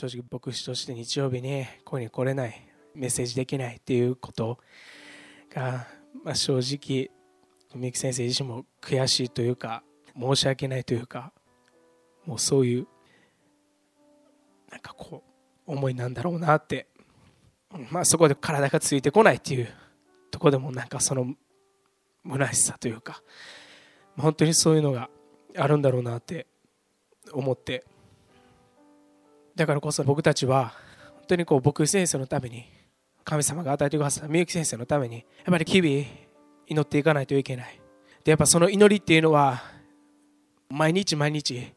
正直牧師として日曜日にここに来れないメッセージできないっていうことが、まあ、正直みゆき先生自身も悔しいというか申し訳ないというかもうそういうなんかこう思いなんだろうなってまあそこで体がついてこないっていうとこでもなんかその虚しさというか本当にそういうのがあるんだろうなって思ってだからこそ僕たちは本当にこう僕先生のために神様が与えてくださったみゆき先生のためにやっぱり日々祈っていかないといけない。でやっぱその祈りっていうのは毎日毎日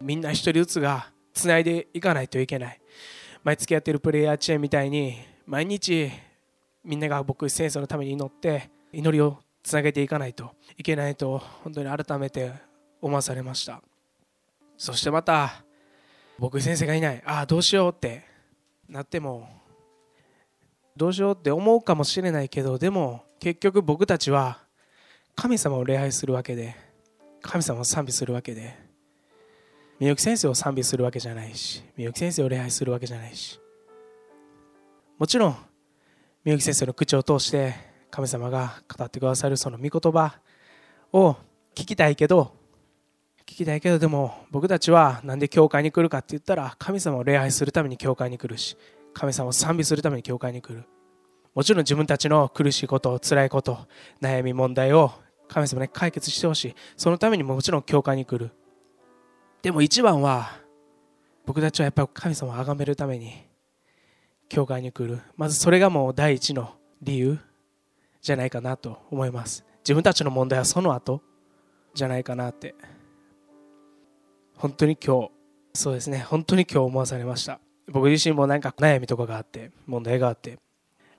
みんな一人ずつがつないでいかないといけない。毎月やってるプレイヤーチェーンみたいに毎日みんなが僕先生のために祈って祈りをつなげていかないといけないと本当に改めて思わされました。そしてまた僕先生がいない。ああどうしようって。なってもどうしようって思うかもしれないけどでも結局僕たちは神様を礼拝するわけで神様を賛美するわけでみゆき先生を賛美するわけじゃないしみゆき先生を礼拝するわけじゃないし。もちろんみゆき先生の口を通して神様が語ってくださるその御言葉を聞きたいけど聞きたいけどでも僕たちは何で教会に来るかって言ったら神様を礼拝するために教会に来るし神様を賛美するために教会に来る。もちろん自分たちの苦しいこと辛いこと悩み問題を神様に解決してほしい。そのためにももちろん教会に来る。でも一番は僕たちはやっぱり神様を崇めるために教会に来る。まずそれがもう第一の理由。じゃないかなと思います。自分たちの問題はその後。じゃないかなって。本当に今日そうですね。本当に今日思わされました。僕自身もなんか悩みとかがあって問題があって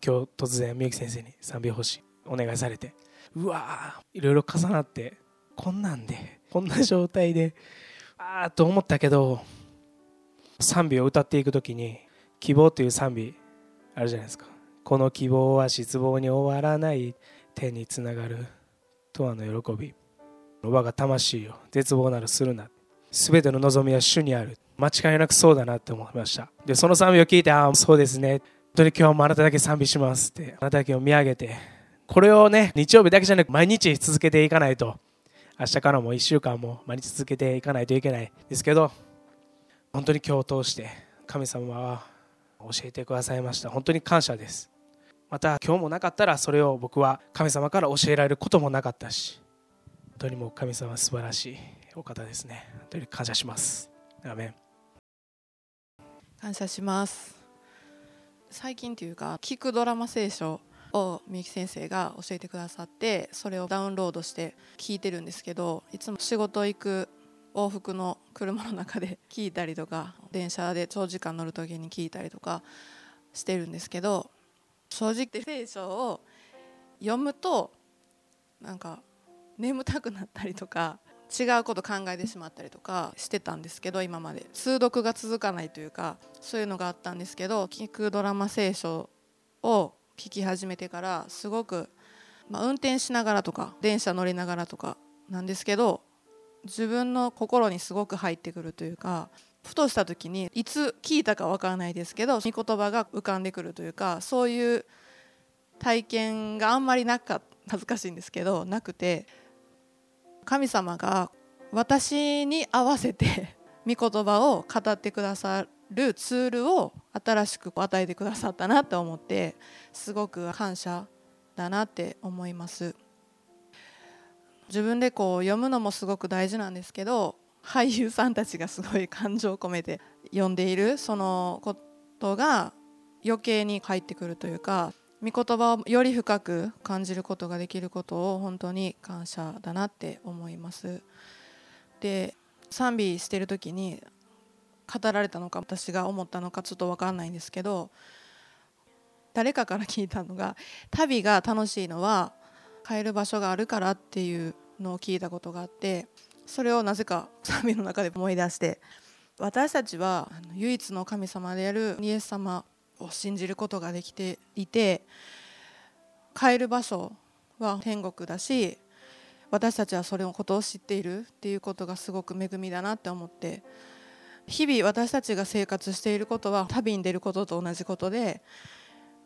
今日突然みゆき先生に賛美欲しいお願いされてうわーいろいろ重なってこんなんでこんな状態でああと思ったけど賛美を歌っていく時に希望という賛美あるじゃないですか。この希望は失望に終わらない天につながるとわの喜び。我が魂よ絶望なるするな。全ての望みは主にある。間違いなくそうだなって思いました。でその賛美を聞いてああそうですね。本当に今日もあなただけ賛美しますってあなただけを見上げてこれをね日曜日だけじゃなく毎日続けていかないと明日からも1週間も毎日続けていかないといけない。ですけど本当に今日を通して神様は教えてくださいました。本当に感謝です。また今日もなかったらそれを僕は神様から教えられることもなかったし本当にもう神様は素晴らしい。お方ですね。本当に感謝します。アメン。感謝します。最近というか聞くドラマ聖書をみゆき先生が教えてくださってそれをダウンロードして聞いてるんですけどいつも仕事行く往復の車の中で 聞いたりとか電車で長時間乗る時に聞いたりとかしてるんですけど正直聖書を読むとなんか眠たくなったりとか違うこと考えてしまったりとかしてたんですけど今まで。通読が続かないというかそういうのがあったんですけど聞くドラマ聖書を聞き始めてからすごく、まあ、運転しながらとか電車乗りながらとかなんですけど自分の心にすごく入ってくるというかふとした時にいつ聞いたかわからないですけど御言葉が浮かんでくるというかそういう体験があんまりなかった恥ずかしいんですけどなくて神様が私に合わせて 御言葉を語ってくださるツールを新しく与えてくださったなと思ってすごく感謝だなって思います。自分でこう読むのもすごく大事なんですけど俳優さんたちがすごい感情を込めて読んでいるそのことが余計に入ってくるというか御言葉をより深く感じることができることを本当に感謝だなって思います。で賛美してる時に語られたのか私が思ったのかちょっと分かんないんですけど誰かから聞いたのが旅が楽しいのは帰る場所があるからっていうのを聞いたことがあってそれをなぜか賛美の中で思い出して私たちは唯一の神様であるイエス様を信じることができていて帰る場所は天国だし私たちはそれのことを知っているっていうことがすごく恵みだなって思って日々私たちが生活していることは旅に出ることと同じことで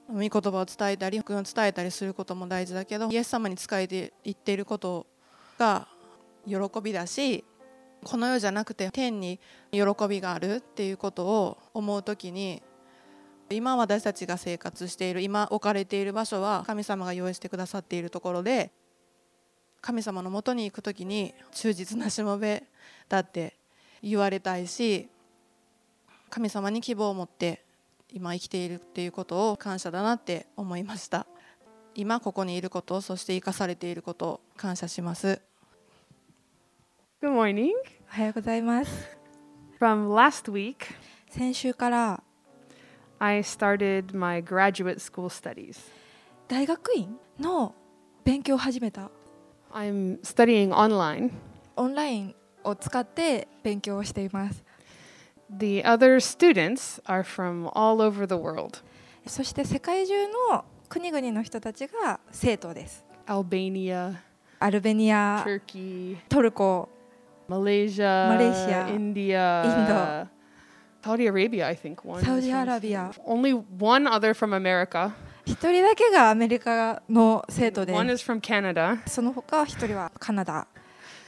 御言葉を伝えたり福音を伝えたりすることも大事だけどイエス様に仕えていっていることが喜びだしこの世じゃなくて天に喜びがあるっていうことを思う時に今私たちが生活している今置かれている場所は神様が用意してくださっているところで神様のもとに行く時に忠実なしもべだって言われたいし神様に希望を持って今生きているっていうことを感謝だなって思いました今ここにいることそして生かされていることを感謝します Good morning. おはようございます。From last week, 先週から I started my graduate school studies. 大学院の勉強を始めた。 I'm studying online. オンラインを使って勉強をしています。 The other students are from all over the world そして世界中の国々の人たちが生徒です。 Albania, アルベニア、 Turkey, トルコ、 Malaysia, Malaysia, India, Indo. Saudi Arabia, I think. One サウジアラビア。Only one other from America. 一人だけがアメリカの生徒で One is from Canada. その他一人はカナダ。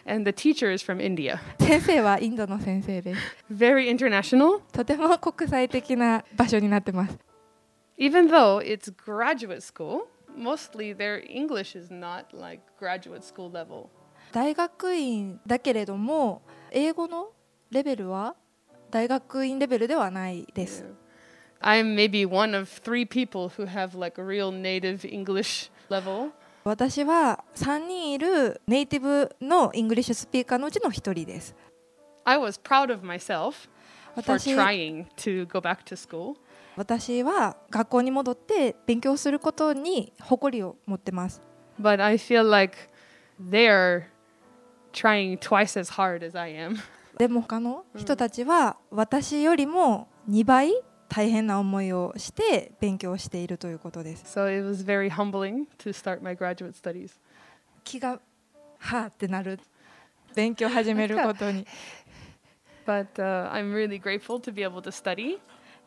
And the teacher is from India. 先生はインドの先生です。Very international. とても国際的な場所になってます。Even though it's graduate school, mostly their English is not like graduate school level. 大学院だけれども英語のレベルは大学院レベルではないです。I'm maybe one of three people who have like a real native English level. 私は3人いるネイティブのイングリッシュスピーカーのうちの1人です。I was proud of myself for 私 trying to go back to school. 私は学校に戻って勉強することに誇りを持ってます。But I feel like they're trying twice as hard as I am. でも他の人たちは私よりも2倍大変な思いをして勉強しているということです。So it was very humbling to start my graduate studies. 気がはーってなる勉強始めることに But uh, I'm really grateful to be able to study.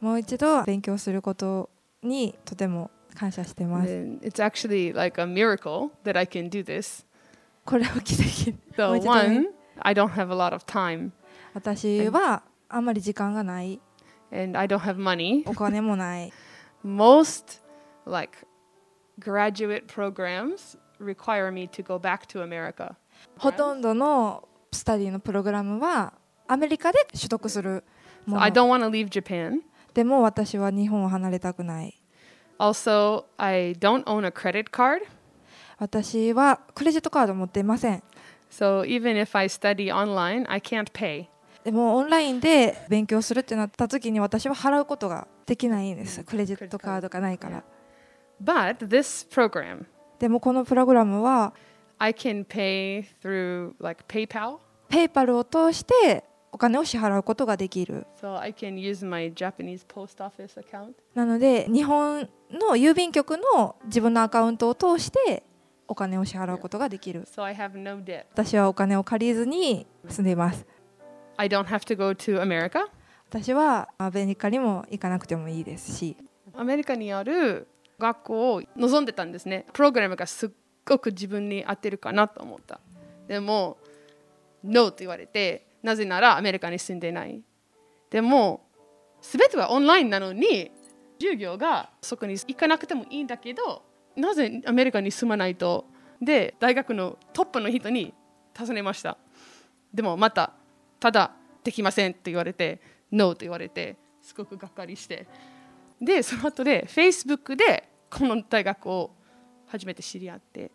もう一度勉強することにとても感謝してます。It's actually like a miracle that I can do this. これは奇跡。So one, I don't have a lot of time 私はあんまり時間がない、and I don't have money. お金もない。Most like graduate programs require me to go back to America. ほとんどのスタディのプログラムはアメリカで取得する So も I の。don't want to leave Japan. でも私は日本を離れたくない。Also, I don't own a credit card. 私はクレジットカード持っていません。So even if I study online, I can't pay. でもオンラインで勉強するってなった時に私は払うことができないんです。クレジットカードがないから。But this program, でもこのプログラムは I can pay through like PayPal. ペイパルを通してお金を支払うことができる。So I can use my Japanese post office account. なので日本の郵便局の自分のアカウントを通してお金を支払うことができる So I have no debt. 私はお金を借りずに住んでいます I don't have to go to America. 私はアメリカにも行かなくてもいいですしアメリカにある学校を望んでたんですね。プログラムがすっごく自分に合ってるかなと思った。でも、NO と言われて、なぜならアメリカに住んでない。でも、すべてはオンラインなのに、授業がそこに行かなくてもいいんだけど、なぜアメリカに住まないと？で、大学のトップの人に尋ねました。でもまた、ただできませんと言われて、NO と言われて、すごくがっかりして。でその後で Facebook でこの大学を初めて知り合って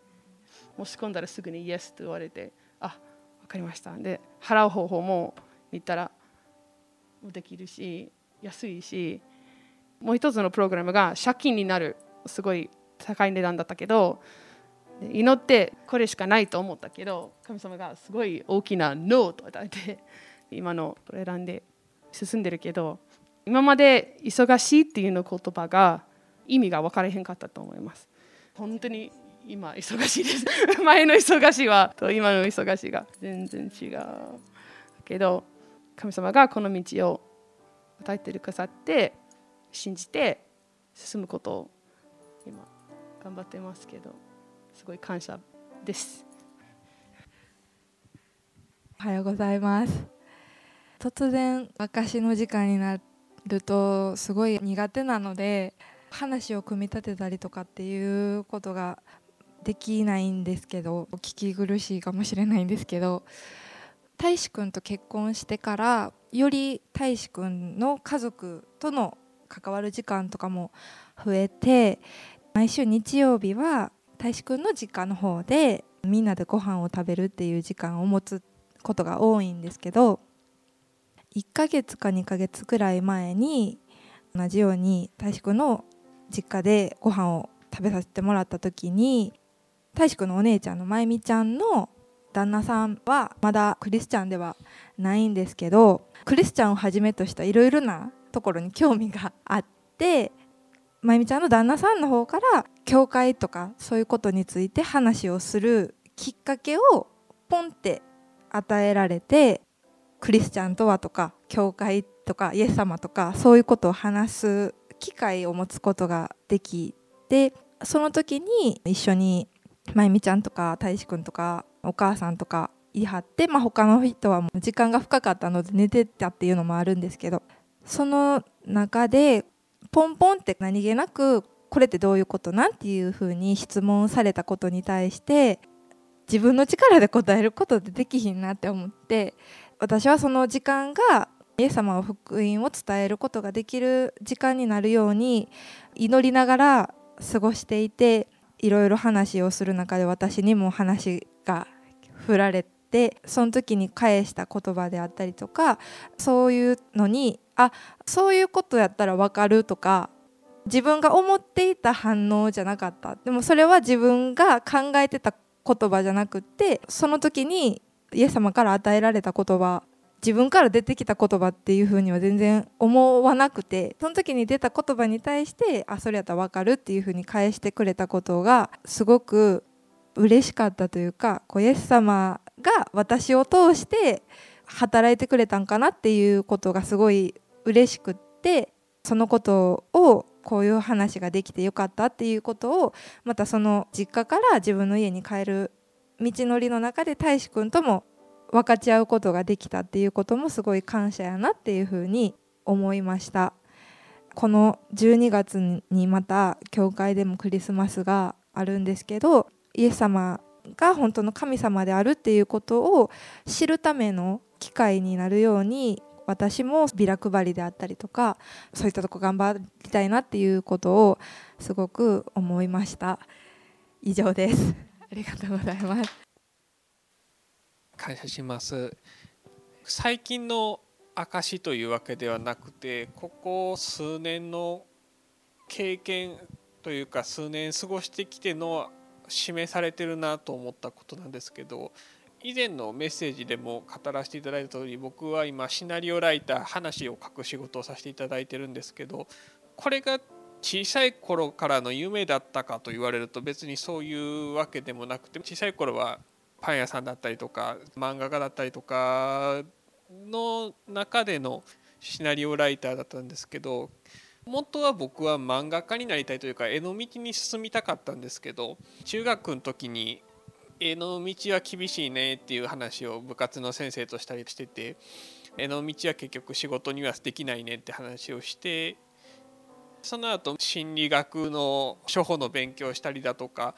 申し込んだらすぐに Yes と言われてあ分かりましたで払う方法も見たらできるし安いしもう一つのプログラムが借金になるすごい高い値段だったけど祈ってこれしかないと思ったけど神様がすごい大きな NO と与えて今のこれ選んで進んでるけど今まで忙しいっていうの言葉が意味が分からへんかったと思います。本当に今忙しいです。前の忙しいはと今の忙しいが全然違う。けど神様がこの道を与えてくださって信じて進むことを今頑張ってますけどすごい感謝です。おはようございます突然証の時間になるとすごい苦手なので話を組み立てたりとかっていうことができないんですけど聞き苦しいかもしれないんですけど大志くんと結婚してからより大志くんの家族との関わる時間とかも増えて毎週日曜日は大志くんの実家の方でみんなでご飯を食べるっていう時間を持つことが多いんですけど1ヶ月か2ヶ月くらい前に同じように大志くんの実家でご飯を食べさせてもらった時に大志くんのお姉ちゃんのまゆみちゃんの旦那さんはまだクリスチャンではないんですけどクリスチャンをはじめとしたいろいろなところに興味があってまゆみちゃんの旦那さんの方から教会とかそういうことについて話をするきっかけをポンって与えられてクリスチャンとはとか教会とかイエス様とかそういうことを話す機会を持つことができてその時に一緒にまゆみちゃんとか大志くんとかお母さんとか言い張って、まあ、他の人はもう時間が深かったので寝てたっていうのもあるんですけどその中でポンポンって何気なくこれってどういうことなん？ていうふうに質問されたことに対して自分の力で答えることってできひんなって思って私はその時間がイエス様の福音を伝えることができる時間になるように祈りながら過ごしていていろいろ話をする中で私にも話が振られてその時に返した言葉であったりとかそういうのにあそういうことやったら分かるとか自分が思っていた反応じゃなかった。でもそれは自分が考えてた言葉じゃなくってその時にイエス様から与えられた言葉自分から出てきた言葉っていうふうには全然思わなくてその時に出た言葉に対してあそれやったら分かるっていうふうに返してくれたことがすごく嬉しかったというかこうイエス様が私を通して働いてくれたんかなっていうことがすごい嬉しくってそのことをこういう話ができてよかったっていうことをまたその実家から自分の家に帰る道のりの中で大志くんとも分かち合うことができたっていうこともすごい感謝やなっていうふうに思いました。この12月にまた教会でもクリスマスがあるんですけどイエス様が本当の神様であるっていうことを知るための機会になるように私もビラ配りであったりとかそういったとこ頑張りたいなっていうことをすごく思いました。以上です。ありがとうございます。感謝します。最近の証というわけではなくてここ数年の経験というか数年過ごしてきての示されてるなと思ったことなんですけど以前のメッセージでも語らせていただいた通り僕は今シナリオライター話を書く仕事をさせていただいてるんですけどこれが小さい頃からの夢だったかと言われると別にそういうわけでもなくて小さい頃はパン屋さんだったりとか漫画家だったりとかの中でのシナリオライターだったんですけど元は僕は漫画家になりたいというか絵の道に進みたかったんですけど中学の時に絵の道は厳しいねっていう話を部活の先生としたりしてて絵の道は結局仕事にはできないねって話をしてその後心理学の処方の勉強したりだとか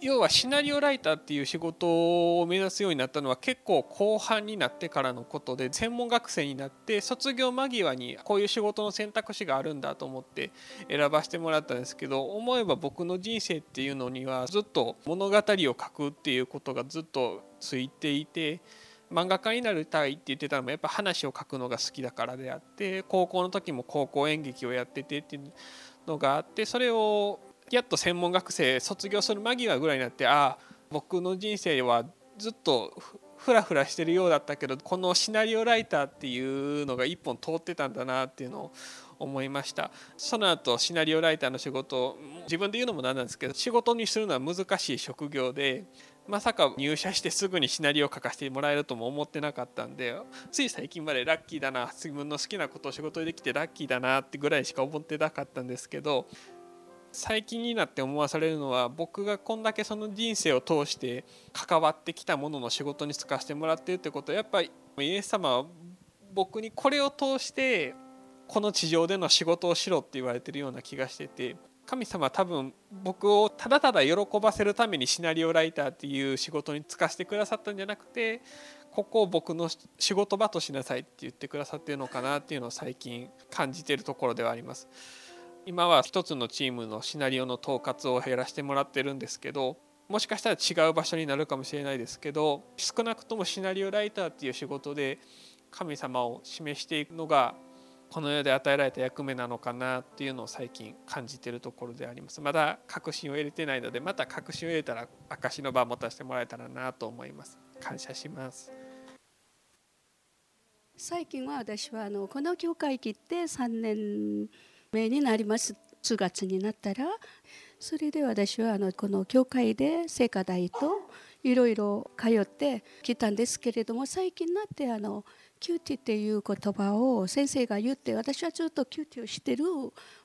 要はシナリオライターっていう仕事を目指すようになったのは結構後半になってからのことで専門学生になって卒業間際にこういう仕事の選択肢があるんだと思って選ばせてもらったんですけど思えば僕の人生っていうのにはずっと物語を書くっていうことがずっとついていて漫画家になりたいって言ってたのもやっぱ話を書くのが好きだからであって高校の時も高校演劇をやっててっていうのがあってそれをやっと専門学生卒業する間際ぐらいになってああ僕の人生はずっとフラフラしてるようだったけどこのシナリオライターっていうのが一本通ってたんだなっていうのを思いました。その後シナリオライターの仕事自分で言うのもなんなんですけど仕事にするのは難しい職業でまさか入社してすぐにシナリオを書かせてもらえるとも思ってなかったんでつい最近までラッキーだな自分の好きなことを仕事でできてラッキーだなってぐらいしか思ってなかったんですけど最近になって思わされるのは僕がこんだけその人生を通して関わってきたものの仕事に就かせてもらってるってことはやっぱりイエス様は僕にこれを通してこの地上での仕事をしろって言われてるような気がしてて神様は多分僕をただただ喜ばせるためにシナリオライターっていう仕事に就かせてくださったんじゃなくてここを僕の仕事場としなさいって言ってくださってるのかなっていうのを最近感じてるところではあります。今は一つのチームのシナリオの統括を減らしてもらってるんですけどもしかしたら違う場所になるかもしれないですけど少なくともシナリオライターっていう仕事で神様を示していくのがこの世で与えられた役目なのかなっていうのを最近感じているところであります。まだ確信を入れてないのでまた確信を入れたら証の場を持たせてもらえたらなと思います。感謝します。最近は私はあのこの教会切って3年目になります9月になったらそれで私はあのこの教会で聖火台といろいろ通ってきたんですけれども最近になってあのQT っていう言葉を先生が言って私はずっと QT をしてる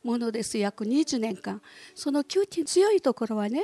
ものです約20年間。その QT 強いところはね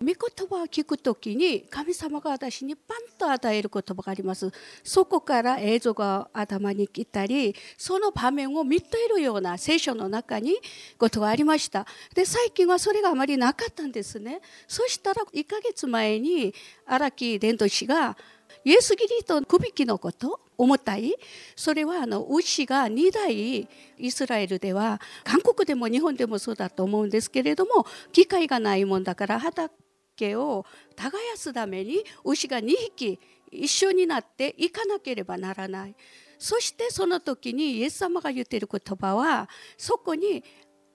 御言葉を聞く時に神様が私にパンと与える言葉があります。そこから映像が頭に来たりその場面を見ているような聖書の中にことがありました。で最近はそれがあまりなかったんですね。そしたら1ヶ月前に荒木伝道師がイエス・キリストの首きのこと重たい？それはあの牛が2台イスラエルでは韓国でも日本でもそうだと思うんですけれども機会がないもんだから畑を耕すために牛が2匹一緒になって行かなければならない。そしてその時にイエス様が言っている言葉はそこに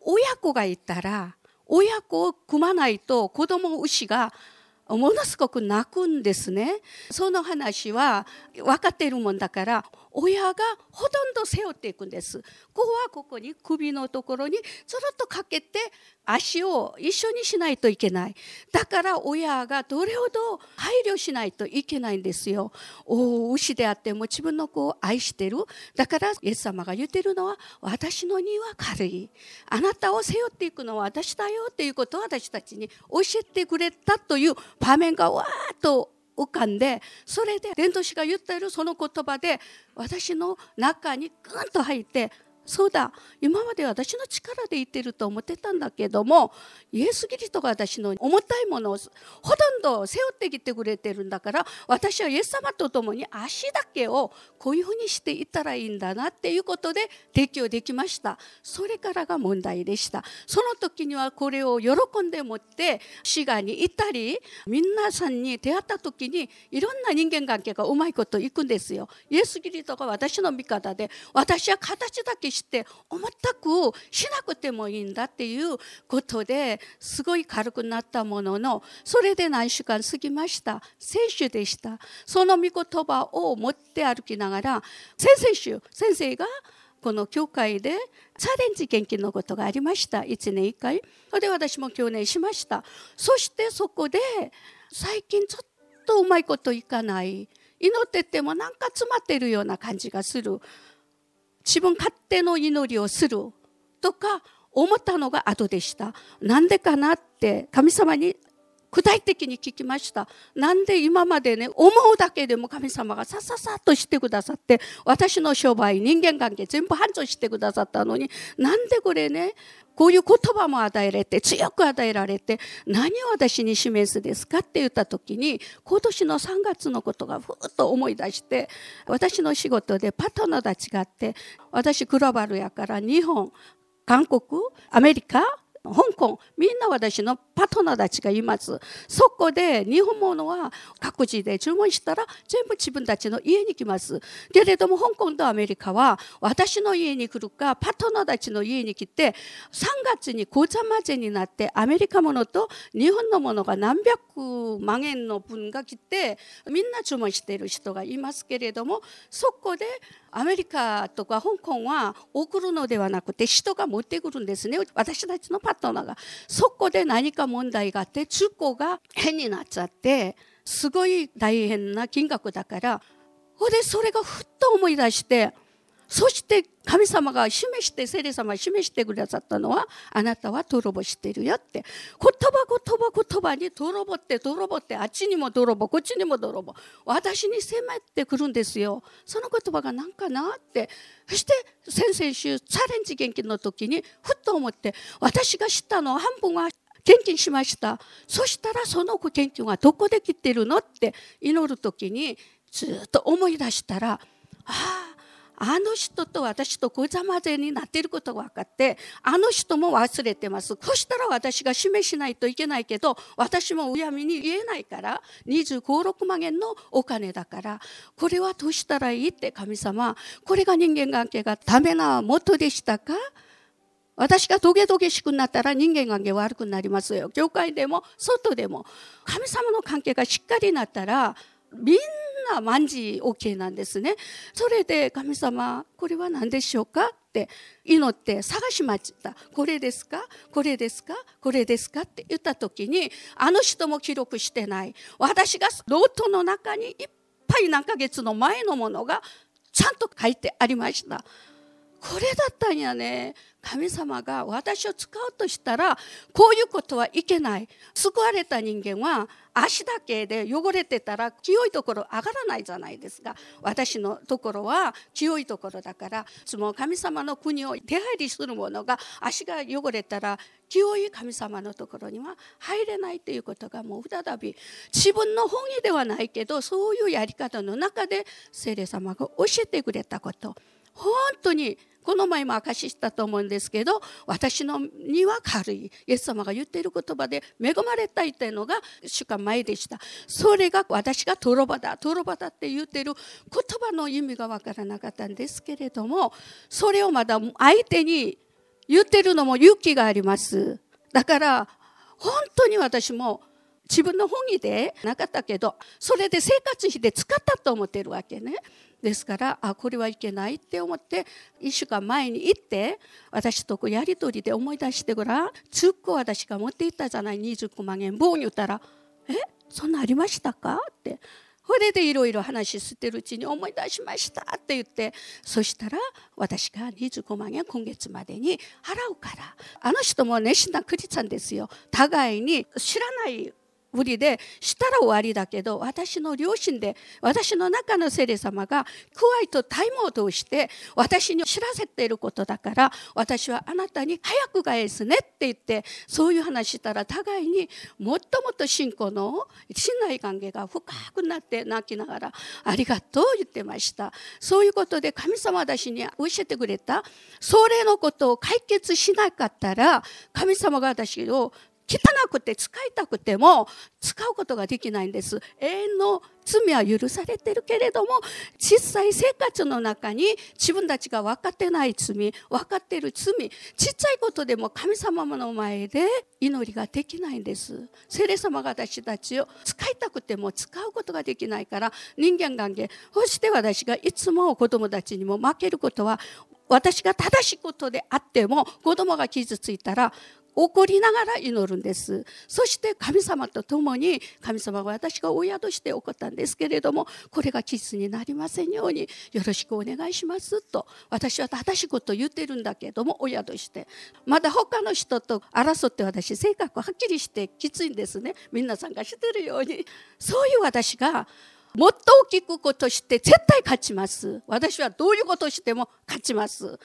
親子がいたら親子を組まないと子供牛がものすごく泣くんですね。その話は分かっているもんだから親がほとんど背負っていくんです。ここはここに首のところにずっとかけて足を一緒にしないといけない。だから親がどれほど配慮しないといけないんですよ。お牛であっても自分の子を愛してる。だからイエス様が言ってるのは私の荷は軽い。あなたを背負っていくのは私だよっていうことを私たちに教えてくれたという場面がわーっと浮かんでそれで伝道師が言っているその言葉で私の中にグンと入ってそうだ。今まで私の力で言ってると思ってたんだけどもイエス・キリストが私の重たいものをほとんど背負ってきてくれてるんだから私はイエス様と共に足だけをこういうふうにしていったらいいんだなっていうことで提供できました。それからが問題でした。その時にはこれを喜んでもって滋賀に行ったり皆さんに出会った時にいろんな人間関係がうまいこといくんですよ。イエス・キリストが私の味方で私は形だけして重たくしなくてもいいんだっていうことですごい軽くなったもののそれで何週間過ぎました。選手でした。その御言葉を持って歩きながら先々週先生がこの教会でチャレンジ献金のことがありました。1年1回。それで私も去年しました。そしてそこで最近ちょっとうまいこといかない。祈っててもなんか詰まってるような感じがする。自分勝手の祈りをするとか思ったのが後でした。なんでかなって神様に具体的に聞きました。なんで今までね、思うだけでも神様がさささっとしてくださって、私の商売、人間関係全部繁盛してくださったのに、なんでこれね、こういう言葉も与えられて、強く与えられて、何を私に示すですかって言った時に、今年の3月のことがふーっと思い出して、私の仕事でパートナーたちがあって、私グローバルやから日本、韓国、アメリカ、香港みんな私のパートナーたちがいます。そこで日本物は各自で注文したら全部自分たちの家に来ます。けれども香港とアメリカは私の家に来るかパートナーたちの家に来て3月にごちゃ混ぜになってアメリカものと日本のものが何百万円の分が来てみんな注文している人がいますけれどもそこでアメリカとか香港は送るのではなくて人が持ってくるんですね。私たちのパートナーが。そこで何か問題があって中古が変になっちゃってすごい大変な金額だからほでそれがふっと思い出してそして神様が示して聖霊様が示してくださったのはあなたは泥棒してるよって。言葉言葉言葉に泥棒って泥棒ってあっちにも泥棒こっちにも泥棒。私に迫ってくるんですよ。その言葉が何かなって。そして先々週チャレンジ献金の時にふっと思って私が知ったのは半分は献金しました。そしたらその献金はどこで来てるのって祈る時にずっと思い出したらあああの人と私とござまぜになっていることが分かってあの人も忘れてます。そしたら私が示しないといけないけど私もうやみに言えないから2 5 6万円のお金だからこれはどうしたらいいって神様これが人間関係がダメな元でしたか？私がトゲトゲしくなったら人間関係悪くなりますよ。教会でも外でも神様の関係がしっかりなったらみんなな万事 OK なんですね。それで神様これは何でしょうか？って祈って探しました。これですか？これですか？これですか？って言った時にあの人も記録してない。私がロートの中にいっぱい何ヶ月の前のものがちゃんと書いてありました。これだったんやね。神様が私を使うとしたらこういうことはいけない。救われた人間は足だけで汚れてたら清いところ上がらないじゃないですか。私のところは清いところだからその神様の国を出入りするものが足が汚れたら清い神様のところには入れないということがもう再び自分の本意ではないけどそういうやり方の中で聖霊様が教えてくれたこと。本当にこの前も証ししたと思うんですけど私のには軽いイエス様が言っている言葉で恵まれたいというのが主間前でした。それが私が泥棒だ泥棒だって言っている言葉の意味が分からなかったんですけれどもそれをまだ相手に言っているのも勇気があります。だから本当に私も自分の本意でなかったけどそれで生活費で使ったと思ってるわけね。ですからあこれはいけないって思って1週間前に行って私とやり取りで思い出してごらん。ずっと私が持っていったじゃない29万円棒に言ったら「えそんなありましたか?」って。それでいろいろ話してるうちに思い出しましたって言ってそしたら私が25万円今月までに払うから。あの人も熱心なクリスチャンですよ。互いに知らないぶりでしたら終わりだけど私の両親で私の中の聖霊様がクワイとタイムを通して私に知らせていることだから私はあなたに早く返すねって言ってそういう話したら互いにもっともっと信仰の信頼関係が深くなって泣きながらありがとう言ってました。そういうことで神様私に教えてくれた。それのことを解決しなかったら神様が私を汚くて使いたくても使うことができないんです。永遠の罪は許されてるけれども実際生活の中に自分たちが分かってない罪分かってる罪ちっちゃいことでも神様の前で祈りができないんです。聖霊様が私たちを使いたくても使うことができないから人間関係そして私がいつも子供たちにも負けることは私が正しいことであっても子供が傷ついたら怒りながら祈るんです。そして神様と共に神様は私が親として怒ったんですけれどもこれが傷になりませんようによろしくお願いしますと私は正しいことを言ってるんだけども親として。まだ他の人と争って私性格はっきりしてきついんですね。皆さんがしてるように。そういう私がもっと大きくことして絶対勝ちます。私はどういうことしても勝ちます。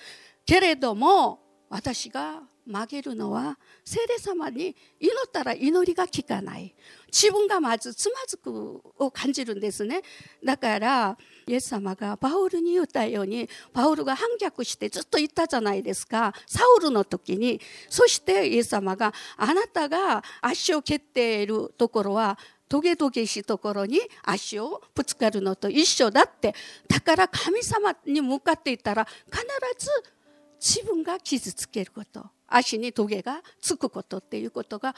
けれども私が曲げるのは聖霊様に祈ったら祈りが効かない。自分がまずつまずくを感じるんですね。だからイエス様がパウルに言ったようにパウルが反逆してずっと言ったじゃないですか。サウルの時に。そしてイエス様があなたが足を蹴っているところはトゲトゲしところに足をぶつかるのと一緒だって。だから神様に向かっていったら必ず自分が傷つけること。足にトゲがつくことっていうことがよ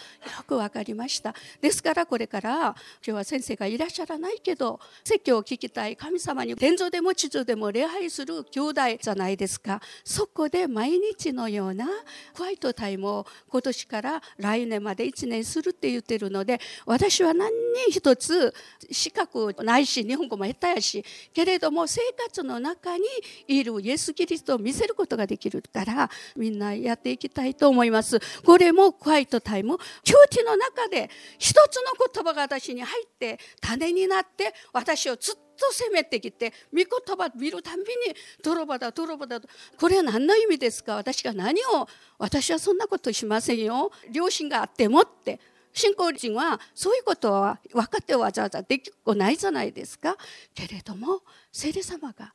く分かりました。ですからこれから今日は先生がいらっしゃらないけど説教を聞きたい神様に天井でも地上でも礼拝する兄弟じゃないですか。そこで毎日のようなホワイトタイムを今年から来年まで1年するって言ってるので私は何に一つ資格ないし日本語も下手やしけれども生活の中にいるイエス・キリストを見せることができるからみんなやっていきたい。と思います。これもホワイトタイム。窮地の中で一つの言葉が私に入って種になって私をずっと責めてきて御言葉見るたんびに泥棒だ泥棒だと。これは何の意味ですか？私が何を私はそんなことしませんよ。良心があってもって。信仰人はそういうことは分かってわざわざできっこないじゃないですか。けれども聖霊様が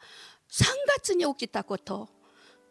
3月に起きたこと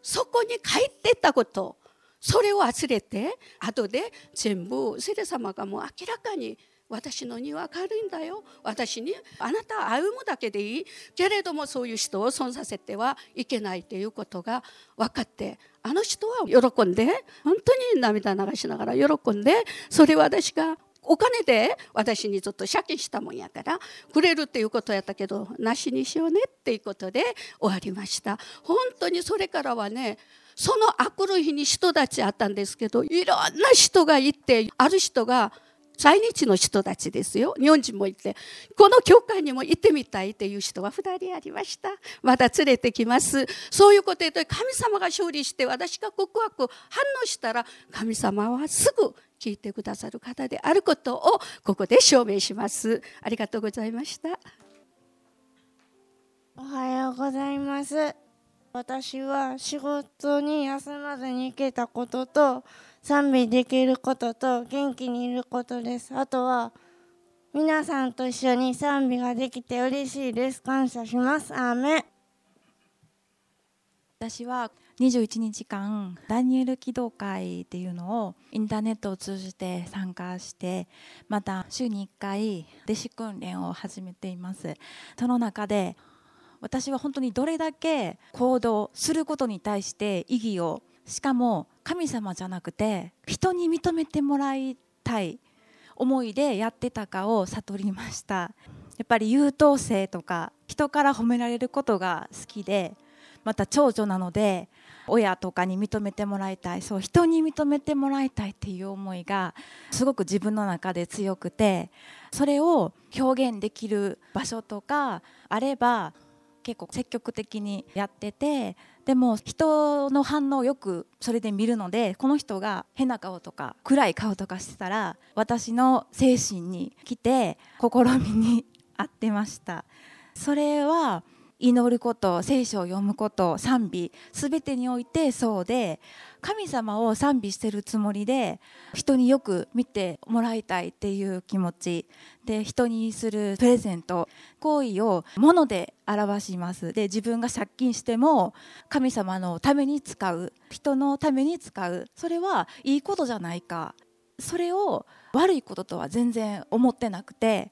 そこに帰ってったことそれを忘れて後で全部聖霊様がもう明らかに私の荷は軽いんだよ。私にあなた歩むだけでいい。けれどもそういう人を損させてはいけないということが分かってあの人は喜んで本当に涙流しながら喜んでそれは私がお金で私にちょっと借金したもんやからくれるっていうことやったけどなしにしようねっていうことで終わりました。本当にそれからはねそのあくる日に人たちあったんですけどいろんな人がいてある人が在日の人たちですよ。日本人もいて。この教会にも行ってみたいという人は2人ありました。また連れてきます。そういうことで神様が勝利して私が告白反応したら神様はすぐ聞いてくださる方であることをここで証明します。ありがとうございました。おはようございます。私は仕事に休まずに行けたことと賛美できることと元気にいることです。あとは皆さんと一緒に賛美ができて嬉しいです。感謝します。アーメン。私は21日間ダニエル祈祷会っていうのをインターネットを通じて参加してまた週に1回弟子訓練を始めています。その中で私は本当にどれだけ行動することに対して意義をしかも神様じゃなくて人に認めてもらいたい思いでやってたかを悟りました。やっぱり優等生とか人から褒められることが好きでまた長女なので親とかに認めてもらいたいそう人に認めてもらいたいっていう思いがすごく自分の中で強くてそれを表現できる場所とかあれば結構積極的にやっててでも人の反応をよくそれで見るのでこの人が変な顔とか暗い顔とかしてたら私の精神に来て試みに合ってました。それは祈ること聖書を読むこと賛美全てにおいてそうで神様を賛美してるつもりで人によく見てもらいたいっていう気持ちで人にするプレゼント行為を物で表します。で自分が借金しても神様のために使う人のために使う。それはいいことじゃないか。それを悪いこととは全然思ってなくて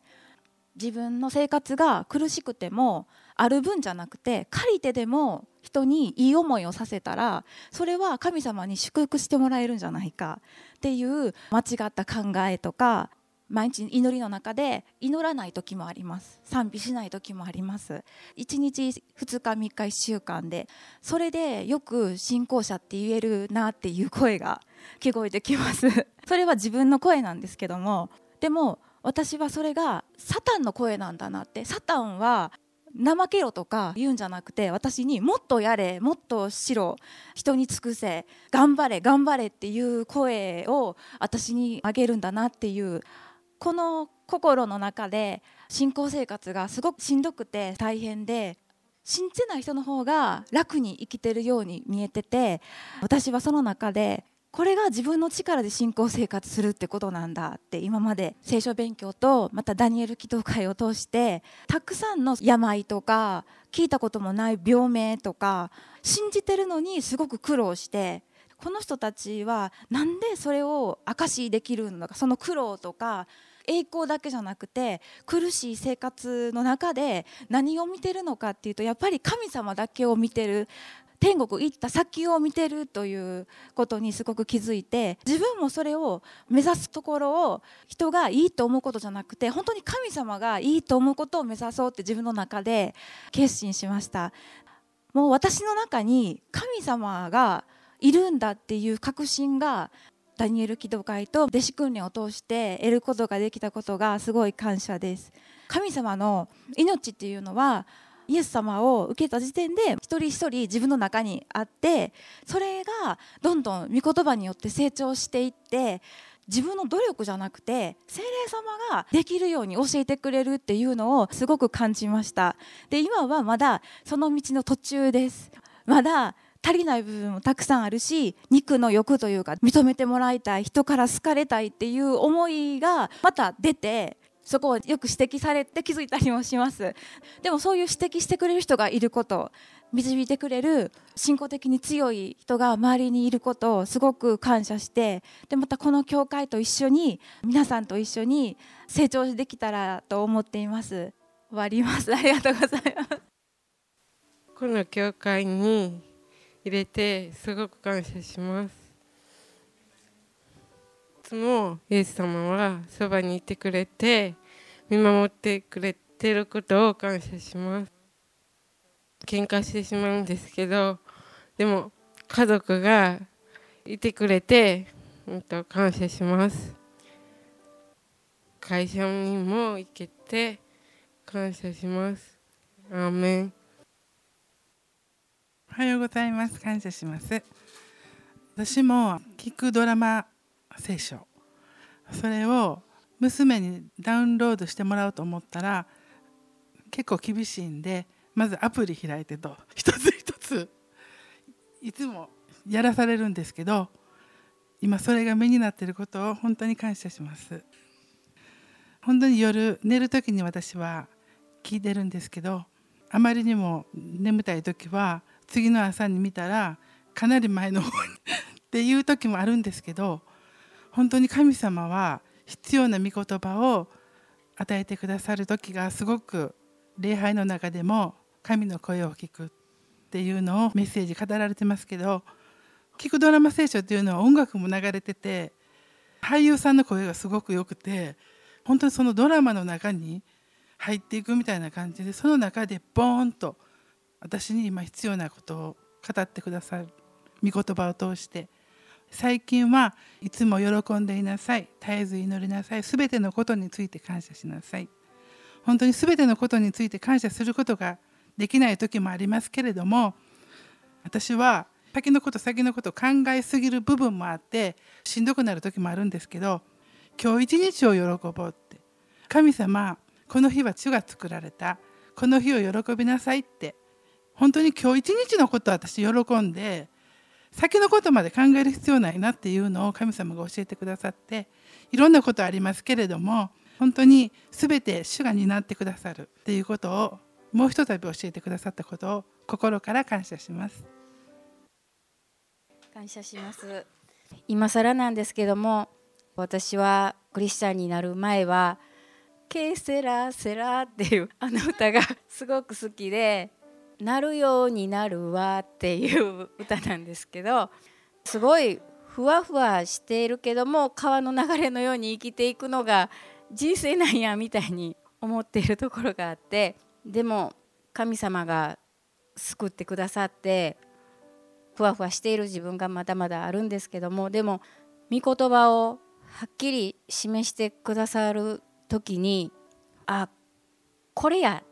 自分の生活が苦しくてもある分じゃなくて借りてでも人にいい思いをさせたらそれは神様に祝福してもらえるんじゃないか。っていう間違った考えとか毎日祈りの中で祈らない時もあります。賛美しない時もあります。1日2日3日1週間で。それでよく信仰者って言えるなっていう声が聞こえてきます。それは自分の声なんですけどもでも私はそれがサタンの声なんだなって。サタンは怠けろとか言うんじゃなくて私にもっとやれもっとしろ人に尽くせ頑張れ頑張れっていう声を私にあげるんだなっていうこの心の中で信仰生活がすごくしんどくて大変で信じない人の方が楽に生きてるように見えてて私はその中でこれが自分の力で信仰生活するってことなんだって今まで聖書勉強とまたダニエル祈祷会を通してたくさんの病とか聞いたこともない病名とか信じてるのにすごく苦労してこの人たちはなんでそれを証しできるのかその苦労とか栄光だけじゃなくて苦しい生活の中で何を見てるのかっていうとやっぱり神様だけを見てる天国行った先を見てるということにすごく気づいて自分もそれを目指すところを人がいいと思うことじゃなくて本当に神様がいいと思うことを目指そうって自分の中で決心しました。もう私の中に神様がいるんだっていう確信がダニエル祈祷会と弟子訓練を通して得ることができたことがすごい感謝です。神様の命っていうのはイエス様を受けた時点で一人一人自分の中にあってそれがどんどん御言葉によって成長していって自分の努力じゃなくて精霊様ができるように教えてくれるっていうのをすごく感じました。で今はまだその道の途中です。まだ足りない部分もたくさんあるし肉の欲というか認めてもらいたい人から好かれたいっていう思いがまた出てそこをよく指摘されて気づいたりもします。でもそういう指摘してくれる人がいること導いてくれる信仰的に強い人が周りにいることをすごく感謝してでまたこの教会と一緒に皆さんと一緒に成長できたらと思っています。終わります。ありがとうございます。この教会に入れてすごく感謝します。つもイエス様はそばにいてくれて見守ってくれてることを感謝します。喧嘩してしまうんですけどでも家族がいてくれて、うん、と感謝します。会社にも行けて感謝します。アーメン。おはようございます。感謝します。私も聞くドラマ聖書。それを娘にダウンロードしてもらおうと思ったら結構厳しいんでまずアプリ開いてと。一つ一つ。いつもやらされるんですけど今それが目になっていることを本当に感謝します。本当に夜寝る時に私は聞いてるんですけどあまりにも眠たい時は次の朝に見たらかなり前の方に っていう時もあるんですけど本当に神様は必要な御言葉を与えてくださる時がすごく礼拝の中でも神の声を聞くっていうのをメッセージ語られてますけど聞くドラマ聖書っていうのは音楽も流れてて俳優さんの声がすごく良くて本当にそのドラマの中に入っていくみたいな感じでその中でボーンと私に今必要なことを語ってくださる御言葉を通して最近はいつも喜んでいなさい絶えず祈りなさいすべてのことについて感謝しなさい。本当にすべてのことについて感謝することができない時もありますけれども私は先のこと先のこと考えすぎる部分もあってしんどくなる時もあるんですけど今日一日を喜ぼうって神様この日は主が作られたこの日を喜びなさいって本当に今日一日のことを私喜んで先のことまで考える必要ないなっていうのを神様が教えてくださっていろんなことありますけれども本当に全て主が担ってくださるっていうことをもうひとたび教えてくださったことを心から感謝します。感謝します。今更なんですけども私はクリスチャンになる前は「ケーセラセラ」っていうあの歌がすごく好きでなるようになるわっていう歌なんですけどすごいふわふわしているけども川の流れのように生きていくのが人生なんやみたいに思っているところがあってでも神様が救ってくださってふわふわしている自分がまだまだあるんですけどもでも御言葉をはっきり示してくださる時にあこれや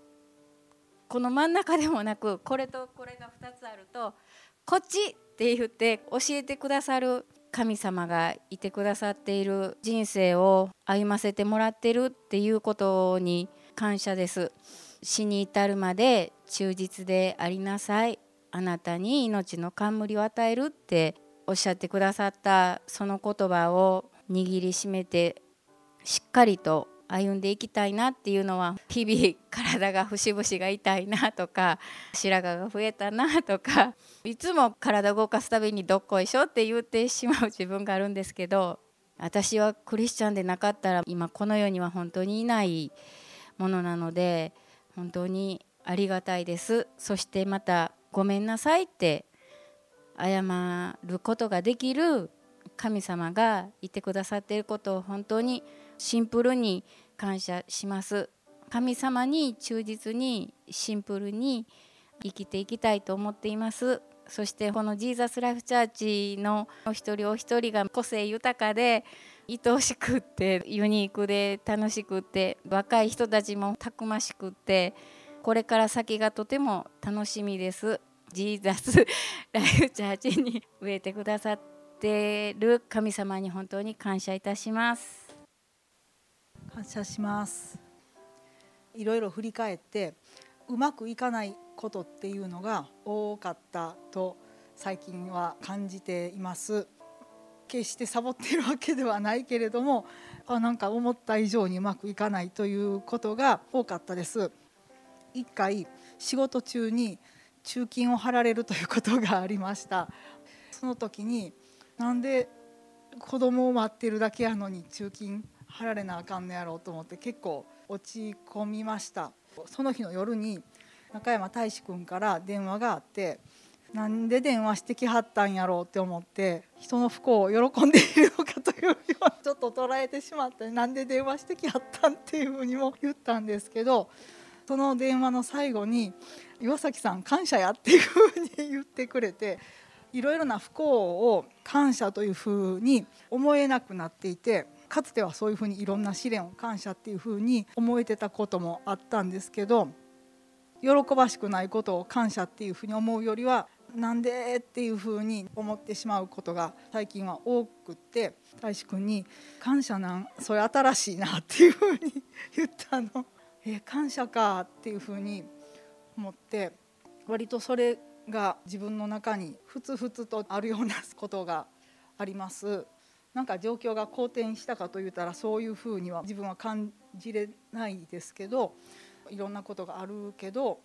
この真ん中でもなくこれとこれが2つあるとこっちって言って教えてくださる神様がいてくださっている人生を歩ませてもらってるっていうことに感謝です。死に至るまで忠実でありなさい。あなたに命の冠を与えるっておっしゃってくださったその言葉を握りしめてしっかりと歩んでいきたいなっていうのは日々体が節々が痛いなとか白髪が増えたなとかいつも体動かすたびにどっこいしょって言ってしまう自分があるんですけど私はクリスチャンでなかったら今この世には本当にいないものなので本当にありがたいです。そしてまたごめんなさいって謝ることができる神様がいてくださっていることを本当にシンプルに感謝します。神様に忠実にシンプルに生きていきたいと思っています。そしてこのジーザスライフチャーチのお一人お一人が個性豊かで愛おしくってユニークで楽しくって若い人たちもたくましくってこれから先がとても楽しみです。ジーザスライフチャーチに植えてくださってる神様に本当に感謝いたします。感謝します。いろいろ振り返ってうまくいかないことっていうのが多かったと最近は感じています。決してサボっているわけではないけれどもあなんか思った以上にうまくいかないということが多かったです。一回仕事中に中金を払られるということがありました。その時になんで子供を待ってるだけやのに中金払られなあかんのやろうと思って結構落ち込みました。その日の夜に中山大志君から電話があってなんで電話してきはったんやろうって思って人の不幸を喜んでいるのかというようなちょっと捉えてしまってなんで電話してきはったんっていうふうにも言ったんですけどその電話の最後に「岩崎さん感謝や」っていうふうに言ってくれていろいろな不幸を感謝というふうに思えなくなっていてかつてはそういうふうにいろんな試練を感謝っていうふうに思えてたこともあったんですけど喜ばしくないことを感謝っていうふうに思うよりはなんでっていうふうに思ってしまうことが最近は多くって大志くんに「感謝なんそれ新しいな」っていうふうに言ったの。え感謝かっていうふうに思って割とそれが自分の中にふつふつとあるようなことがあります。なんか状況が好転したかといったらそういうふうには自分は感じれないですけどいろんなことがあるけど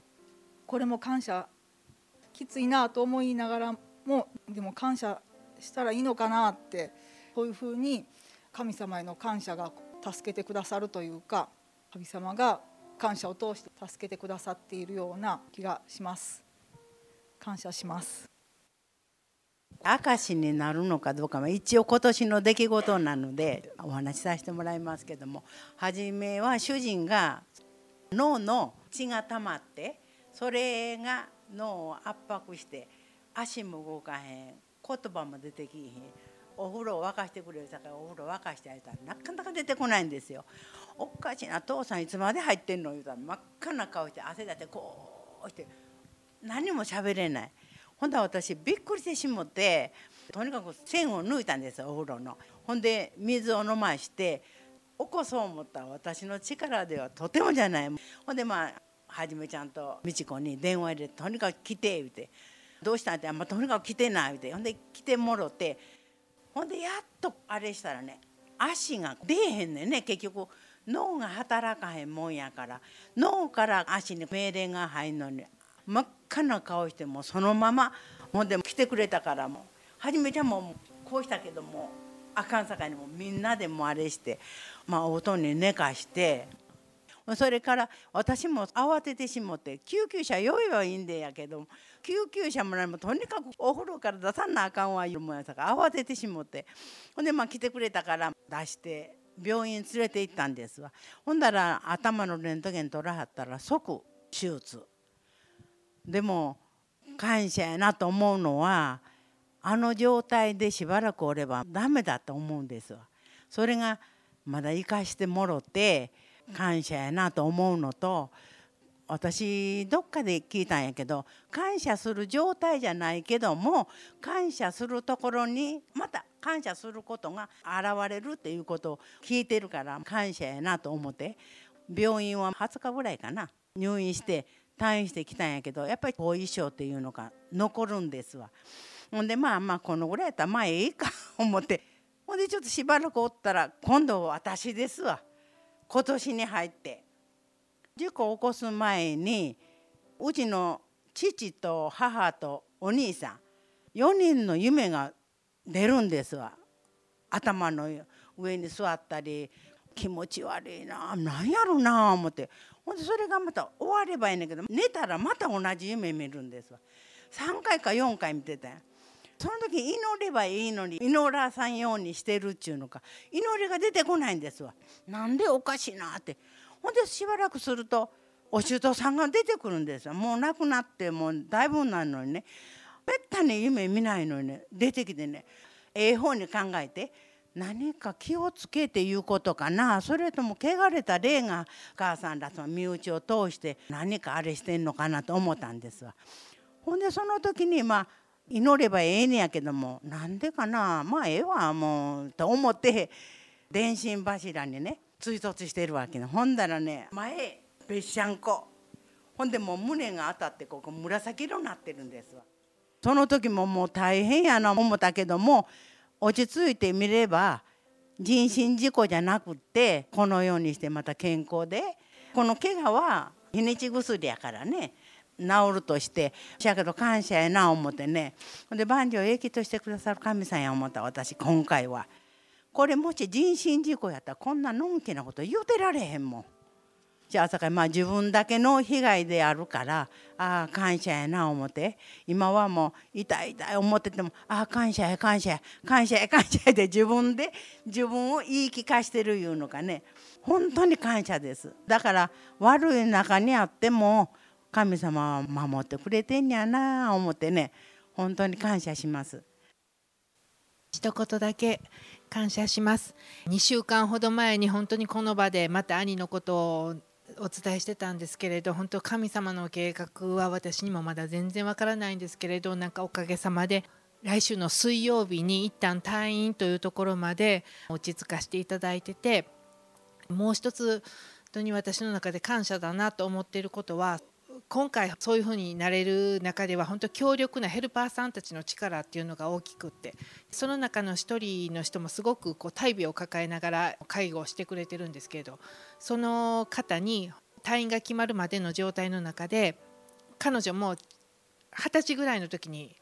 これも感謝きついなと思いながらもでも感謝したらいいのかなってそういうふうに神様への感謝が助けてくださるというか神様が感謝を通して助けてくださっているような気がします。感謝します。証になるのかどうかは一応今年の出来事なのでお話しさせてもらいますけども初めは主人が脳の血が溜まってそれが脳を圧迫して足も動かへん言葉も出てきへんお風呂を沸かしてくれるさからお風呂沸かしてあげたらなかなか出てこないんですよ。おかしいな父さんいつまで入ってんの言うたら真っ赤な顔して汗だってこうして何も喋れない。ほんで私びっくりしてしもってとにかく線を抜いたんですお風呂の。ほんで水を飲まして起こそう思った私の力ではとてもじゃない。ほんでまあはじめちゃんと美智子に電話入れてとにかく来て言うて「どうしたん?」って「あんま、とにかく来てない」言うてほんで来てもろてほんでやっとあれしたらね足が出えへんねんね結局脳が働かへんもんやから脳から足に命令が入んのに真っ赤な顔してもそのままほんで来てくれたからもはじめちゃんもこうしたけどもあかんさかいにもみんなでもあれしてまあ音に寝かしてそれから私も慌ててしもって救急車用意はいいんでやけど救急車もらいもとにかくお風呂から出さなあかんわいうもんやさか慌ててしもってほんでまあ来てくれたから出して病院連れて行ったんですわ。ほんだら頭のレントゲン取らはったら即手術。でも感謝やなと思うのはあの状態でしばらくおればダメだと思うんですわ。それがまだ生かしてもろて感謝やなと思うのと私どっかで聞いたんやけど感謝する状態じゃないけども感謝するところにまた感謝することが現れるっていうことを聞いてるから感謝やなと思って病院は20日ぐらいかな。入院して退院してきたんやけどやっぱり後遺症っていうのが残るんですわ。ほんでまあまあこのぐらいやったらまあええか思って。ほんでちょっとしばらくおったら今度私ですわ。今年に入って。事故を起こす前にうちの父と母とお兄さん4人の夢が出るんですわ。頭の上に座ったり気持ち悪いな何やろな思って。ほんでそれがまた終わればいいんだけど寝たらまた同じ夢見るんですわ。3回か4回見てたんその時祈ればいいのに祈らさんようにしてるっちゅうのか。祈りが出てこないんですわ。なんでおかしいなって。ほんでしばらくするとお舅さんが出てくるんですよもう亡くなってもうだいぶなるのにね。めったに夢見ないのにね。出てきてねええ方に考えて何か気をつけていうことかなそれとも汚れた霊が母さんらその身内を通して何かあれしてんのかなと思ったんですわ。ほんでその時にまあ祈ればええねやけどもなんでかなまあええわもうと思って電信柱にね追突してるわけねほんだらね前べっしゃんこほんでもう胸が当たってここ紫色になってるんですわ。その時ももう大変やな思ったけども落ち着いてみれば人身事故じゃなくってこのようにしてまた健康でこの怪我は日にち薬やからね治るとしてしやけど感謝やな思ってねで万事を益としてくださる神さんや思った私今回はこれもし人身事故やったらこんなのんきなこと言うてられへんもん。じゃあ朝かまあ自分だけの被害であるからああ感謝やな思って。今はもう痛い痛い思っててもああ感謝や感謝や感謝や感謝やで自分で自分を言い聞かしてるいうのかね。本当に感謝です。だから悪い中にあっても神様は守ってくれてんやな思ってね。本当に感謝します。一言だけ感謝します。2週間ほど前に本当にこの場でまた兄のことをお伝えしてたんですけれど本当神様の計画は私にもまだ全然わからないんですけれどなんかおかげさまで来週の水曜日に一旦退院というところまで落ち着かせていただいててもう一つ本当に私の中で感謝だなと思っていることは今回そういうふうになれる中では本当強力なヘルパーさんたちの力っていうのが大きくってその中の一人の人もすごくこう大病を抱えながら介護をしてくれてるんですけれどその方に退院が決まるまでの状態の中で彼女も二十歳ぐらいの時に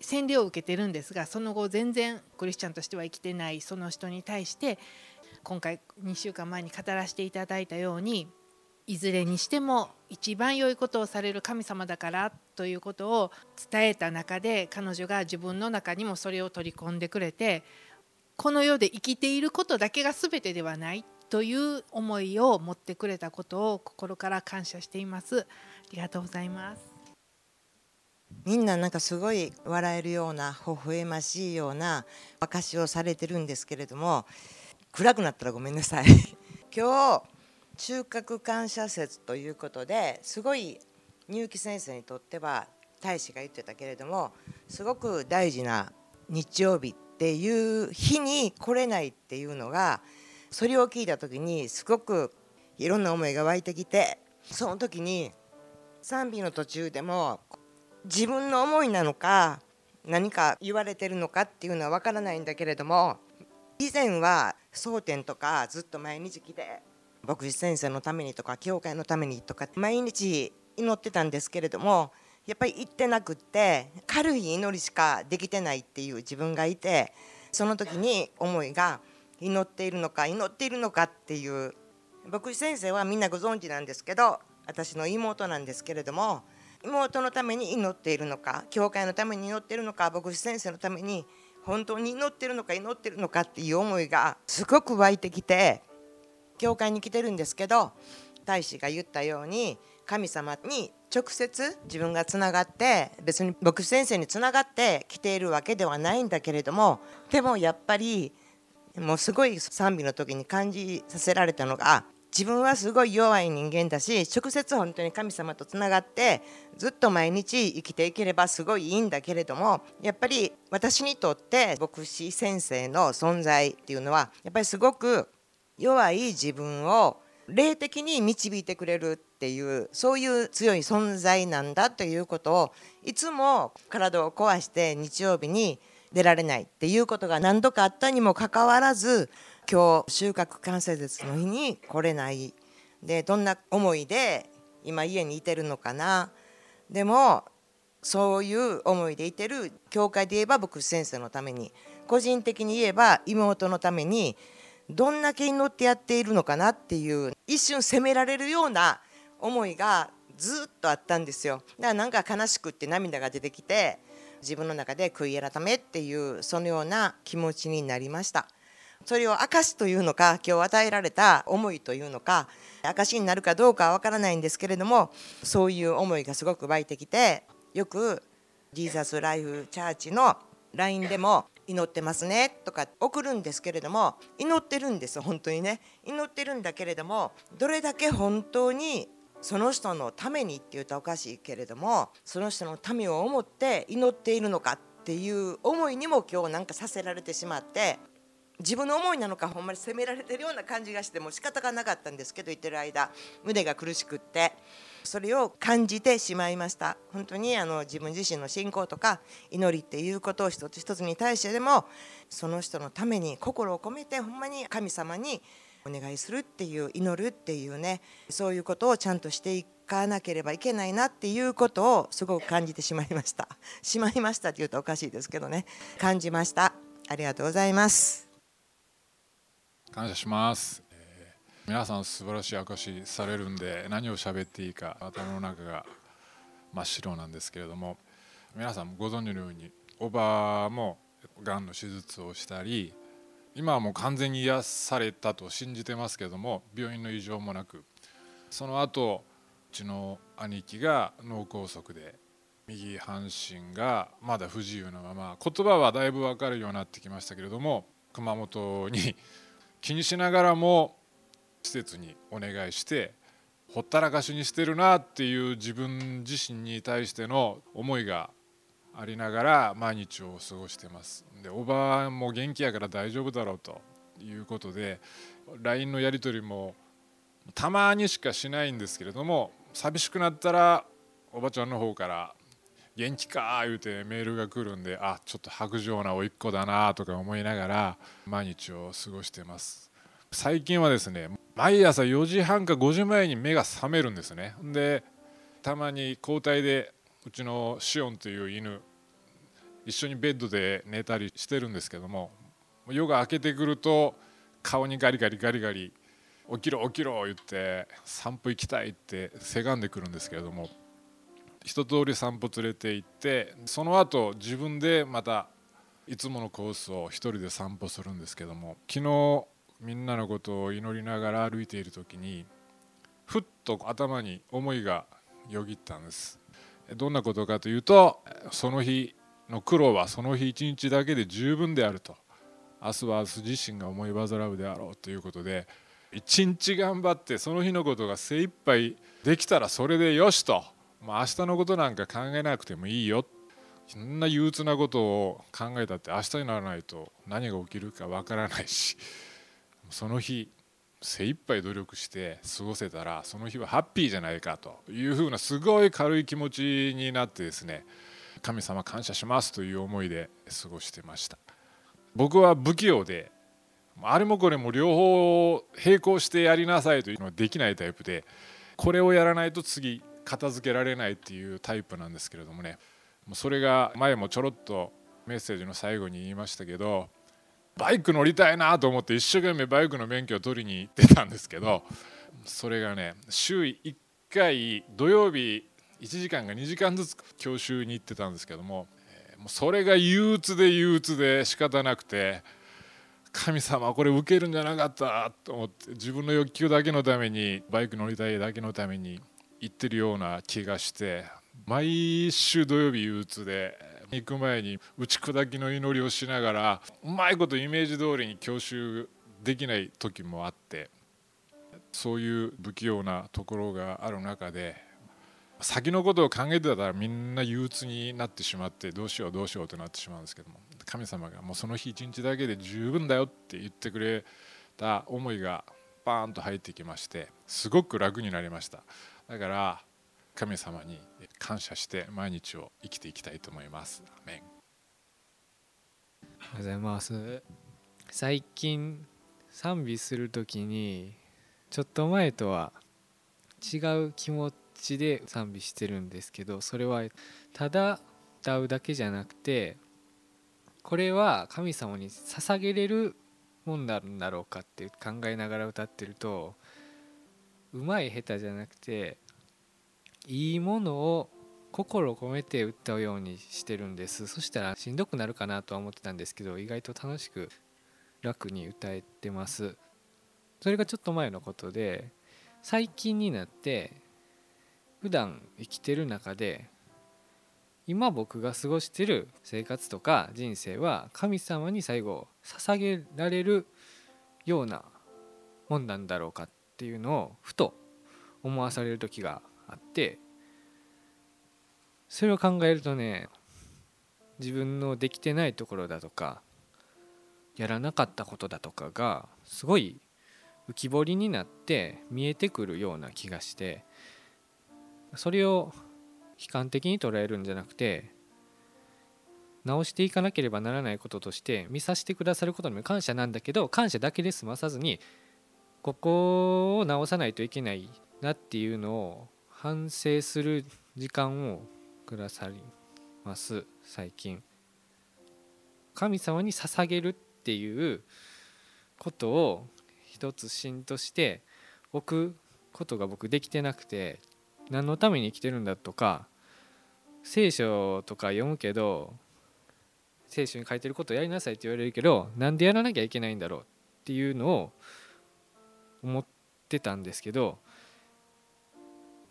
洗礼を受けてるんですがその後全然クリスチャンとしては生きてないその人に対して今回2週間前に語らせていただいたようにいずれにしても一番良いことをされる神様だからということを伝えた中で彼女が自分の中にもそれを取り込んでくれてこの世で生きていることだけが全てではないという思いを持ってくれたことを心から感謝しています。ありがとうございます。みんななんかすごい笑えるような微笑ましいような証しをされてるんですけれども暗くなったらごめんなさい。今日中核感謝節ということですごい入木先生にとっては大使が言ってたけれどもすごく大事な日曜日っていう日に来れないっていうのがそれを聞いた時にすごくいろんな思いが湧いてきてその時に賛美の途中でも自分の思いなのか何か言われてるのかっていうのは分からないんだけれども以前は争点とかずっと毎日来て牧師先生のためにとか教会のためにとか毎日祈ってたんですけれどもやっぱり行ってなくって軽い祈りしかできてないっていう自分がいてその時に思いが祈っているのか祈っているのかっていう牧師先生はみんなご存知なんですけど私の妹なんですけれども妹のために祈っているのか教会のために祈っているのか牧師先生のために本当に祈ってるのか祈ってるのかっていう思いがすごく湧いてきて教会に来てるんですけど大使が言ったように神様に直接自分がつながって別に牧師先生につながって来ているわけではないんだけれどもでもやっぱりもうすごい賛美の時に感じさせられたのが自分はすごい弱い人間だし直接本当に神様とつながってずっと毎日生きていければすごいいいんだけれどもやっぱり私にとって牧師先生の存在っていうのはやっぱりすごく弱い自分を霊的に導いてくれるっていうそういう強い存在なんだということをいつも体を壊して日曜日に出られないっていうことが何度かあったにもかかわらず今日収穫完成節の日に来れない。でどんな思いで今家にいてるのかな。でもそういう思いでいてる教会で言えば牧師先生のために個人的に言えば妹のためにどんだけ祈ってやっているのかなっていう一瞬責められるような思いがずっとあったんですよ。だからなんか悲しくって涙が出てきて自分の中で悔い改めっていうそのような気持ちになりました。それを証というのか今日与えられた思いというのか証になるかどうかは分からないんですけれどもそういう思いがすごく湧いてきてよくジーザスライフチャーチの LINE でも祈ってますねとか送るんですけれども祈ってるんです本当にね。祈ってるんだけれどもどれだけ本当にその人のためにって言うとおかしいけれどもその人のためを思って祈っているのかっていう思いにも今日なんかさせられてしまって自分の思いなのかほんまに責められてるような感じがしても仕方がなかったんですけど言ってる間胸が苦しくって。それを感じてしまいました。本当にあの自分自身の信仰とか祈りっていうことを一つ一つに対してでもその人のために心を込めてほんまに神様にお願いするっていう祈るっていうねそういうことをちゃんとしていかなければいけないなっていうことをすごく感じてしまいました。しまいましたって言うとおかしいですけどね。感じました。ありがとうございます。感謝します、皆さん素晴らしい証しされるんで何を喋っていいか頭の中が真っ白なんですけれども皆さんご存知のようにおばもがんの手術をしたり今はもう完全に癒されたと信じてますけども病院の異常もなくその後うちの兄貴が脳梗塞で右半身がまだ不自由なまま言葉はだいぶ分かるようになってきましたけれども熊本に気にしながらも施設にお願いしてほったらかしにしてるなっていう自分自身に対しての思いがありながら毎日を過ごしてます。でおばあも元気やから大丈夫だろうということで LINE のやり取りもたまにしかしないんですけれども寂しくなったらおばちゃんの方から「元気か」言うてメールが来るんであちょっと白状な甥っ子だなとか思いながら毎日を過ごしてます。最近はですね毎朝4時半か5時前に目が覚めるんですね。でたまに交代でうちのシオンという犬一緒にベッドで寝たりしてるんですけども夜が明けてくると顔にガリガリガリガリ起きろ起きろ言って散歩行きたいってせがんでくるんですけれども一通り散歩連れて行ってその後自分でまたいつものコースを一人で散歩するんですけども昨日みんなのことを祈りながら歩いている時にふっと頭に思いがよぎったんです。どんなことかというとその日の苦労はその日一日だけで十分であると。明日は明日自身が思い煩うであろうということで一日頑張ってその日のことが精一杯できたらそれでよしと、まあ、明日のことなんか考えなくてもいいよ。そんな憂鬱なことを考えたって明日にならないと何が起きるかわからないし。その日精一杯努力して過ごせたらその日はハッピーじゃないかというふうなすごい軽い気持ちになってですね神様感謝しますという思いで過ごしてました。僕は不器用であれもこれも両方並行してやりなさいというのはできないタイプでこれをやらないと次片付けられないっていうタイプなんですけれどもねそれが前もちょろっとメッセージの最後に言いましたけどバイク乗りたいなと思って一生懸命バイクの免許を取りに行ってたんですけどそれがね週1回土曜日1時間が2時間ずつ教習に行ってたんですけどもそれが憂鬱で憂鬱で仕方なくて神様これ受けるんじゃなかったと思って自分の欲求だけのためにバイク乗りたいだけのために行ってるような気がして毎週土曜日憂鬱で行く前に打ち砕きの祈りをしながらうまいことイメージ通りに教習できない時もあってそういう不器用なところがある中で先のことを考えてたらみんな憂鬱になってしまってどうしようどうしようとなってしまうんですけども神様がもうその日一日だけで十分だよって言ってくれた思いがバーンと入ってきましてすごく楽になりました。だから神様に感謝して毎日を生きていきたいと思います。アメン。おはようございます。最近賛美する時にちょっと前とは違う気持ちで賛美してるんですけどそれはただ歌うだけじゃなくてこれは神様に捧げれるもんなんだろうかって考えながら歌ってるとうまい下手じゃなくていいものを心を込めて歌うようにしてるんです。そしたらしんどくなるかなとは思ってたんですけど意外と楽しく楽に歌えてます。それがちょっと前のことで最近になって普段生きてる中で今僕が過ごしてる生活とか人生は神様に最後捧げられるようなもんなんだろうかっていうのをふと思わされる時があってそれを考えるとね自分のできてないところだとかやらなかったことだとかがすごい浮き彫りになって見えてくるような気がしてそれを悲観的に捉えるんじゃなくて直していかなければならないこととして見させてくださることにも感謝なんだけど感謝だけで済まさずにここを直さないといけないなっていうのを反省する時間をくださります最近。神様に捧げるっていうことを一つ芯として置くことが僕できてなくて何のために生きてるんだとか聖書とか読むけど聖書に書いてることやりなさいって言われるけどなんでやらなきゃいけないんだろうっていうのを思ってたんですけど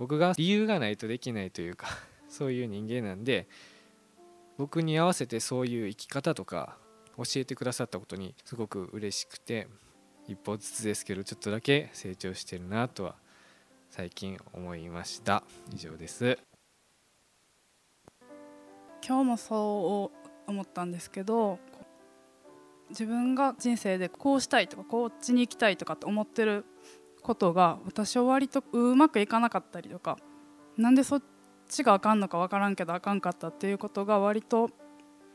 僕が理由がないとできないというか そういう人間なんで僕に合わせてそういう生き方とか教えてくださったことにすごく嬉しくて一歩ずつですけどちょっとだけ成長してるなとは最近思いました。以上です。今日もそう思ったんですけど自分が人生でこうしたいとかこっちに行きたいとかって思ってることが私は割とうまくいかなかったりとかなんでそっちがあかんのか分からんけどあかんかったっていうことが割と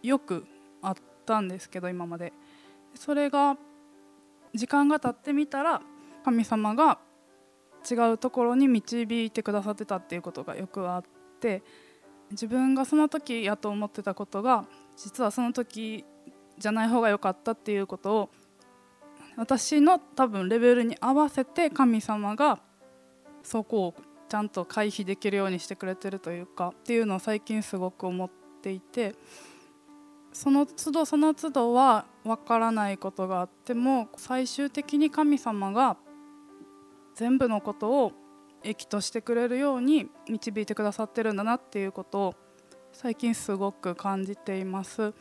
よくあったんですけど今まで。それが時間が経ってみたら神様が違うところに導いてくださってたっていうことがよくあって自分がその時やと思ってたことが実はその時じゃない方が良かったっていうことを私の多分レベルに合わせて神様がそこをちゃんと回避できるようにしてくれてるというかっていうのを最近すごく思っていてその都度その都度は分からないことがあっても最終的に神様が全部のことを益としてくれるように導いてくださってるんだなっていうことを最近すごく感じています。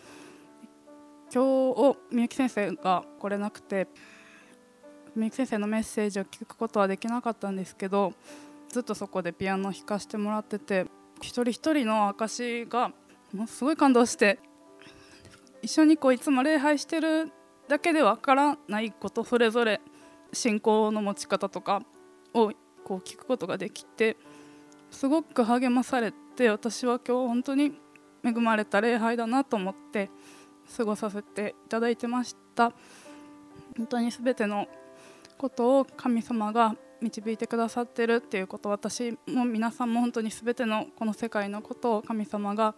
今日みゆき先生が来れなくてみゆき先生のメッセージを聞くことはできなかったんですけどずっとそこでピアノを弾かせてもらってて一人一人の証がもうすごい感動して一緒にこういつも礼拝してるだけでわからないことそれぞれ信仰の持ち方とかをこう聞くことができてすごく励まされて私は今日本当に恵まれた礼拝だなと思って過ごさせていただいてました。本当に全てのことを神様が導いてくださってるっていうこと私も皆さんも本当に全てのこの世界のことを神様が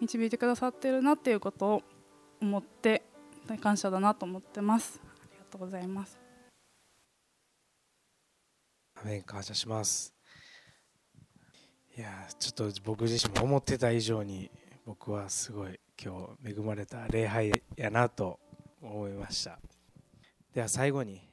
導いてくださってるなっていうことを思って感謝だなと思ってます。ありがとうございます。アメン感謝します。いやちょっと僕自身も思ってた以上に僕はすごい今日恵まれた礼拝やなと思いました。では最後に